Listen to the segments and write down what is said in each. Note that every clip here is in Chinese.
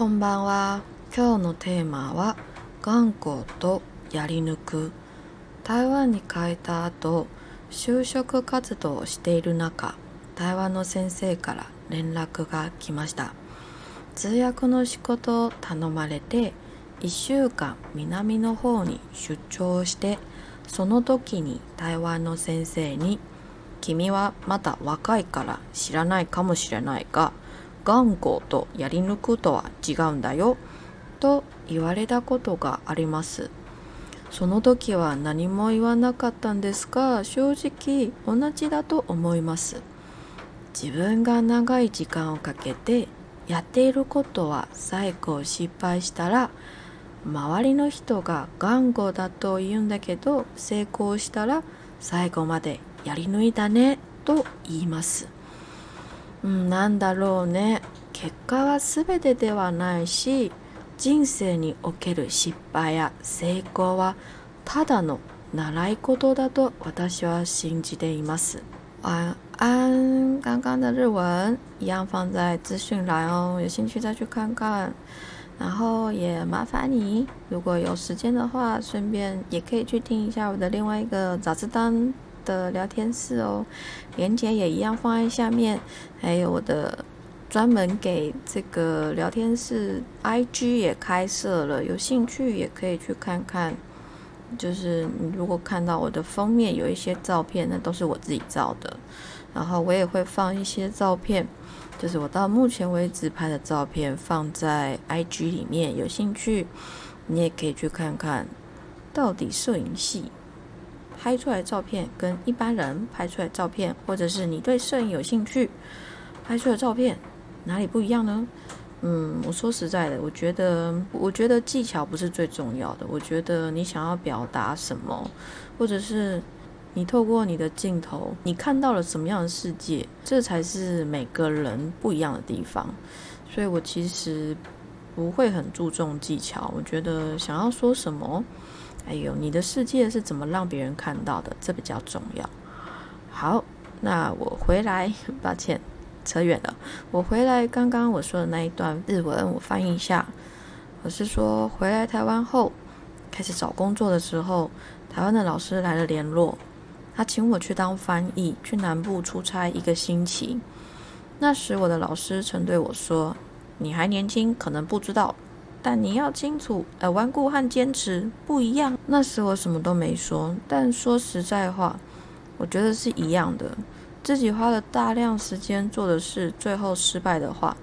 こんばんは。今日のテーマは頑固とやり抜く。台湾に帰った後、就職活動をしている中、台湾の先生から連絡が来ました。通訳の仕事を頼まれて、1週間南の方に出張して、その時に台湾の先生に「君はまだ若いから知らないかもしれないが頑固とやり抜くとは違うんだよ」と言われたことがあります。その時は何も言わなかったんですが正直同じだと思います。自分が長い時間をかけてやっていることは最後失敗したら周りの人が頑固だと言うんだけど成功したら最後までやり抜いたねと言います。うん、なんだろうね。結果は全てではないし、人生における失敗や成功はただの習い事だと私は信じています。晚安，刚刚的日文一样放在资讯栏哦，有兴趣再去看看。然后也麻烦你，如果有时间的话，顺便也可以去听一下我的另外一个早知单的聊天室哦，链接也一样放在下面，还有我的专门给这个聊天室 IG 也开设了，有兴趣也可以去看看。就是你如果看到我的封面有一些照片，那都是我自己照的，然后我也会放一些照片。就是我到目前为止拍的照片放在 IG 里面，有兴趣你也可以去看看，到底摄影系拍出来照片跟一般人拍出来照片，或者是你对摄影有兴趣拍出来的照片哪里不一样呢？嗯，我说实在的，我觉得我觉得技巧不是最重要的，我觉得你想要表达什么，或者是。你透过你的镜头，你看到了什么样的世界？这才是每个人不一样的地方。所以我其实不会很注重技巧。我觉得想要说什么，哎呦你的世界是怎么让别人看到的，这比较重要。好，那我回来，抱歉，扯远了。我回来，刚刚我说的那一段日文，我翻译一下。我是说，回来台湾后，开始找工作的时候，台湾的老师来了联络。他请我去当翻译，去南部出差一个星期。那时我的老师曾对我说：“你还年轻，可能不知道，但你要清楚，呃，顽固和坚持不一样。”那时我什么都没说，但说实在话，我觉得是一样的。自己花了大量时间做的事，最后失败的话，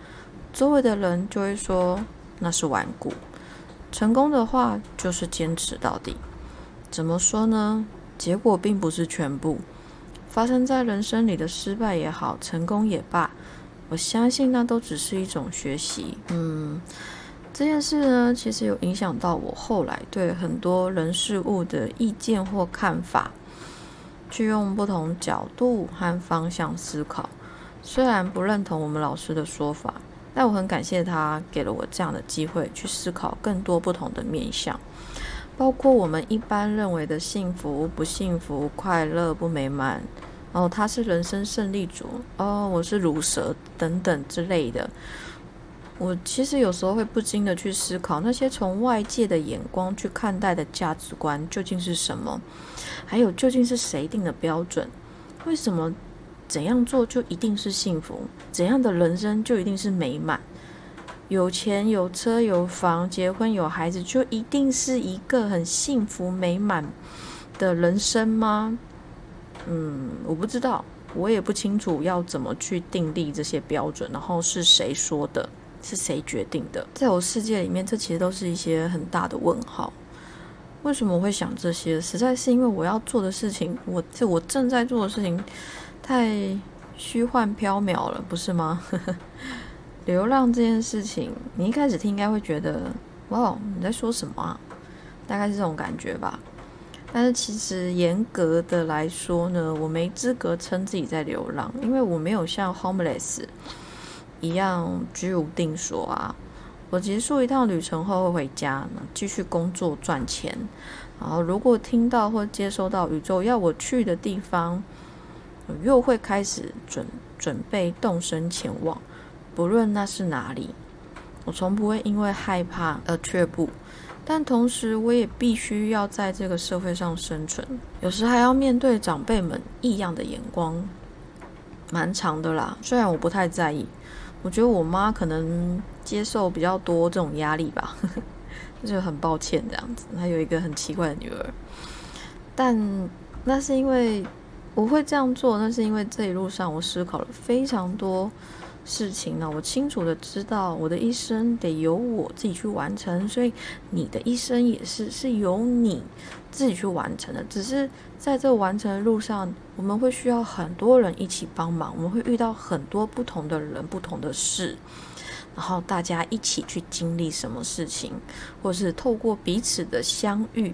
周围的人就会说那是顽固；成功的话，就是坚持到底。怎么说呢？结果并不是全部，发生在人生里的失败也好，成功也罢，我相信那都只是一种学习。嗯，这件事呢，其实有影响到我后来对很多人事物的意见或看法，去用不同角度和方向思考。虽然不认同我们老师的说法，但我很感谢他给了我这样的机会，去思考更多不同的面向。包括我们一般认为的幸福、不幸福、快乐、不美满，哦，他是人生胜利组，哦，我是乳蛇等等之类的。我其实有时候会不禁的去思考，那些从外界的眼光去看待的价值观究竟是什么？还有究竟是谁定的标准？为什么怎样做就一定是幸福？怎样的人生就一定是美满？有钱有车有房，结婚有孩子，就一定是一个很幸福美满的人生吗？嗯，我不知道，我也不清楚要怎么去定立这些标准，然后是谁说的，是谁决定的？在我世界里面，这其实都是一些很大的问号。为什么我会想这些？实在是因为我要做的事情，我这我正在做的事情太虚幻缥缈了，不是吗？流浪这件事情，你一开始听应该会觉得，哇，你在说什么啊？大概是这种感觉吧。但是其实严格的来说呢，我没资格称自己在流浪，因为我没有像 homeless 一样居无定所啊。我结束一趟旅程后会回家，继续工作赚钱。然后如果听到或接收到宇宙要我去的地方，我又会开始准准备动身前往。不论那是哪里，我从不会因为害怕而却步，但同时我也必须要在这个社会上生存，有时还要面对长辈们异样的眼光，蛮长的啦。虽然我不太在意，我觉得我妈可能接受比较多这种压力吧，就很抱歉这样子。她有一个很奇怪的女儿，但那是因为我会这样做，那是因为这一路上我思考了非常多。事情呢，我清楚的知道，我的一生得由我自己去完成，所以你的一生也是是由你自己去完成的。只是在这完成的路上，我们会需要很多人一起帮忙，我们会遇到很多不同的人、不同的事，然后大家一起去经历什么事情，或是透过彼此的相遇，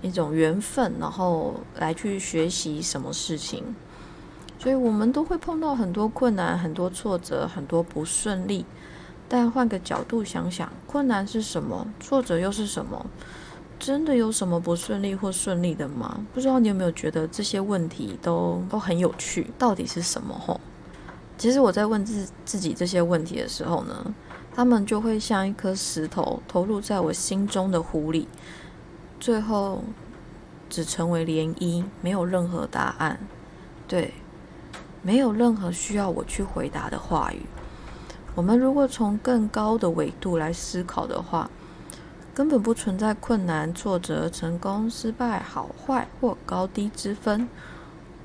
一种缘分，然后来去学习什么事情。所以，我们都会碰到很多困难、很多挫折、很多不顺利。但换个角度想想，困难是什么？挫折又是什么？真的有什么不顺利或顺利的吗？不知道你有没有觉得这些问题都都很有趣？到底是什么？吼，其实我在问自自己这些问题的时候呢，他们就会像一颗石头投入在我心中的湖里，最后只成为涟漪，没有任何答案。对。没有任何需要我去回答的话语。我们如果从更高的维度来思考的话，根本不存在困难、挫折、成功、失败、好坏或高低之分。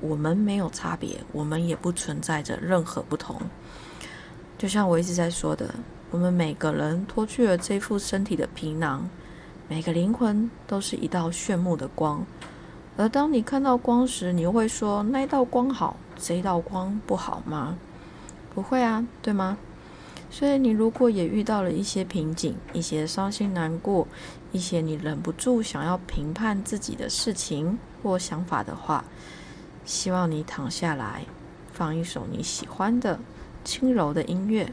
我们没有差别，我们也不存在着任何不同。就像我一直在说的，我们每个人脱去了这副身体的皮囊，每个灵魂都是一道炫目的光。而当你看到光时，你又会说那一道光好。这道光不好吗？不会啊，对吗？所以你如果也遇到了一些瓶颈、一些伤心难过、一些你忍不住想要评判自己的事情或想法的话，希望你躺下来，放一首你喜欢的轻柔的音乐，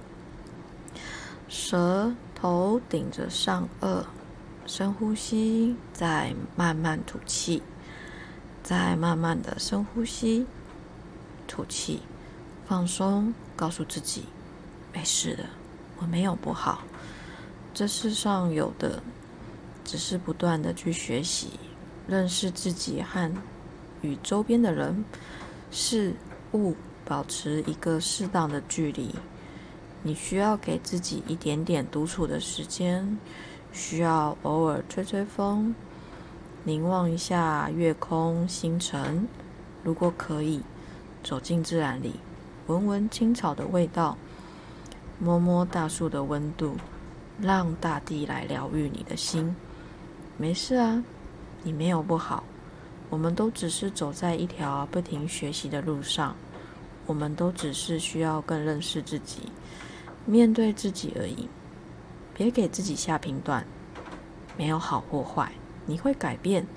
舌头顶着上颚，深呼吸，再慢慢吐气，再慢慢的深呼吸。吐气，放松，告诉自己没事的，我没有不好。这世上有的只是不断的去学习，认识自己和与周边的人事物保持一个适当的距离。你需要给自己一点点独处的时间，需要偶尔吹吹风，凝望一下月空星辰，如果可以。走进自然里，闻闻青草的味道，摸摸大树的温度，让大地来疗愈你的心。没事啊，你没有不好。我们都只是走在一条不停学习的路上，我们都只是需要更认识自己，面对自己而已。别给自己下评断，没有好或坏。你会改变，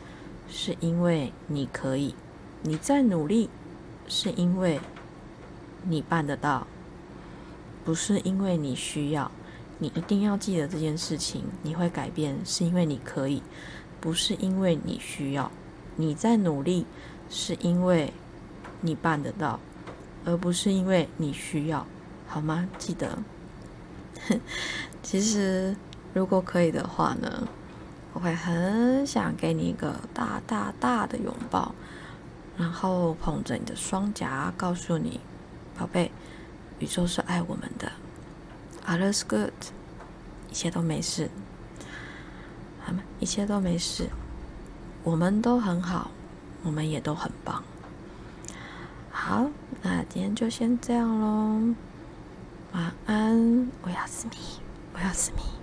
是因为你可以，你在努力。是因为你办得到，不是因为你需要。你一定要记得这件事情。你会改变，是因为你可以，不是因为你需要。你在努力，是因为你办得到，而不是因为你需要，好吗？记得。其实，如果可以的话呢，我会很想给你一个大大大的拥抱。然后捧着你的双颊，告诉你，宝贝，宇宙是爱我们的，All is good，一切都没事，好吗？一切都没事，我们都很好，我们也都很棒。好，那今天就先这样喽，晚安，我要思密，我要思密。